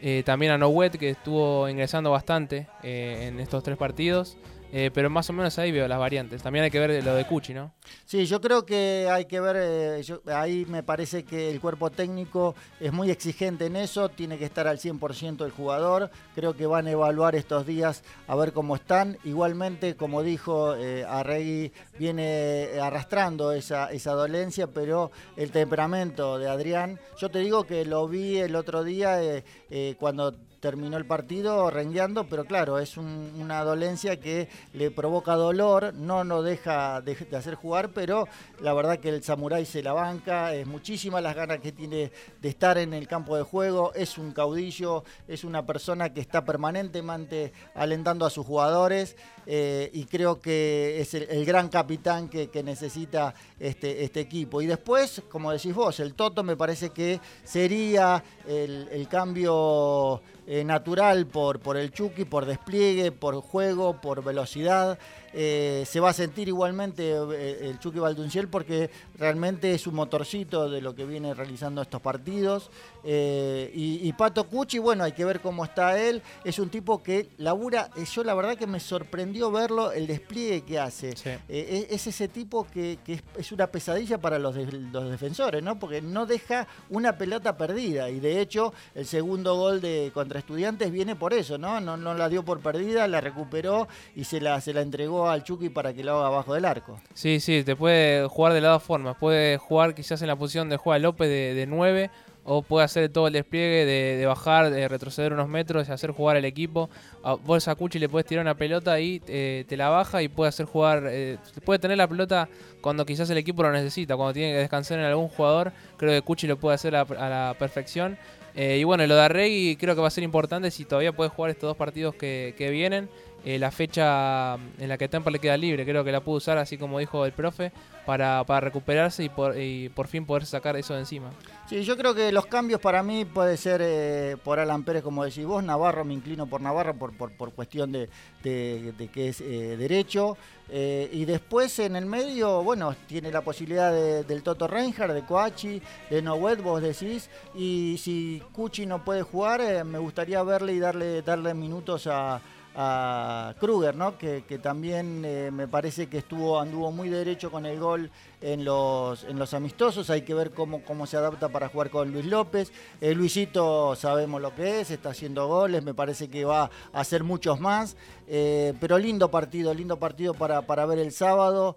Eh, también a Noet que estuvo ingresando bastante en estos tres partidos. Eh, pero más o menos ahí veo las variantes. También hay que ver lo de Cuchi, ¿no? Sí, yo creo que hay que ver, eh, yo, ahí me parece que el cuerpo técnico es muy exigente en eso, tiene que estar al 100% el jugador, creo que van a evaluar estos días a ver cómo están. Igualmente, como dijo eh, Arregui, viene arrastrando esa, esa dolencia, pero el temperamento de Adrián, yo te digo que lo vi el otro día eh, cuando terminó el partido rengueando, pero claro, es un, una dolencia que le provoca dolor, no nos deja de, de, hacer jugar, pero la verdad que el Samurai se la banca, es muchísimas las ganas que tiene de estar en el campo de juego, es un caudillo, es una persona que está permanentemente alentando a sus jugadores eh, y creo que es el, gran capitán que, que necesita este, este, equipo. Y después, como decís vos, el Toto me parece que sería el, el cambio eh, natural por, por el Chucky, por despliegue, por juego, por velocidad. Eh, se va a sentir igualmente eh, el Chucky Valdunciel porque realmente es un motorcito de lo que viene realizando estos partidos. Eh, y, y, Pato Cuchi, bueno, hay que ver cómo está él. Es un tipo que labura, yo la verdad que me sorprendió verlo, el despliegue que hace. Sí. Es, es, ese tipo que, que es, es, una pesadilla para los, de, los defensores, ¿no? Porque no deja una pelota perdida. Y de hecho, el segundo gol de contra estudiantes viene por eso, ¿no? No, no la dio por perdida, la recuperó y se la, se la entregó al Chucky para que lo haga abajo del arco. Sí, sí, te puede jugar de las dos formas. Puede jugar quizás en la posición de juega López de, de 9 o puede hacer todo el despliegue de, bajar, de retroceder unos metros y hacer jugar el equipo. A, vos a Cuchi le puedes tirar una pelota y eh, te la baja y puede hacer jugar, eh, puede tener la pelota cuando quizás el equipo lo necesita, cuando tiene que descansar en algún jugador. Creo que Cuchi lo puede hacer a, la perfección. Eh, y bueno, lo de Arregui creo que va a ser importante si todavía puede jugar estos dos partidos que vienen. Eh, la fecha en la que Temper le queda libre, creo que la pudo usar, así como dijo el profe, para, para recuperarse y por, y por fin poder sacar eso de encima. Sí, yo creo que los cambios para mí puede ser eh, por Alan Pérez, como decís vos, Navarro, me inclino por Navarro por, por, por cuestión de, de, de que es eh, derecho. Y después en el medio, bueno, tiene la posibilidad de, del Toto Reinhardt, de Coachi, de Noet, vos decís. Y si Cuchi no puede jugar, me gustaría verle y darle, darle minutos a, a Kruger, ¿no? Que, también eh, me parece que estuvo, anduvo muy derecho con el gol en los, en los amistosos. Hay que ver cómo, cómo se adapta para jugar con Luis López. Eh, Luisito sabemos lo que es, está haciendo goles, me parece que va a hacer muchos más. Eh, pero lindo partido, lindo partido para, para ver el sábado,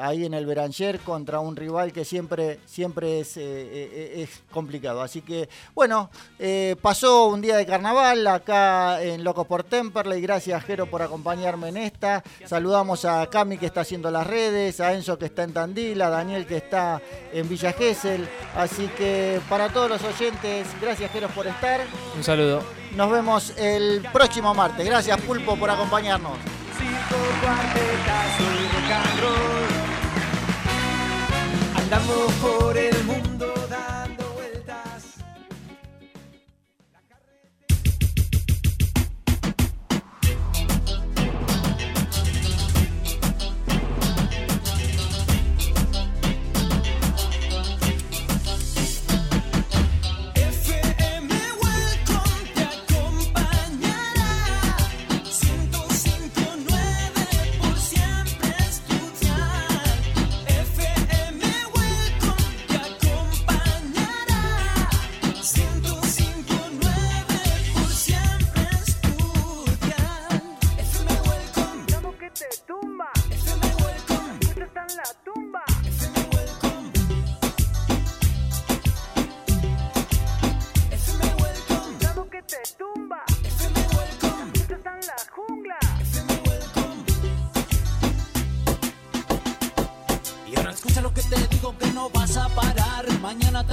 ahí en el Beranger contra un rival que siempre, siempre es, es complicado. Así que, bueno, pasó un día de carnaval acá en Locos por Temperley. Gracias, Jero, por acompañarme en esta. Saludamos a Cami que está haciendo las redes, a Enzo que está en Tandil, a Daniel que está en Villa Gesell. Así que para todos los oyentes, gracias, Jero, por estar. Un saludo. Nos vemos el próximo martes. Gracias, Pulpo, por acompañarnos. Andamos por el mundo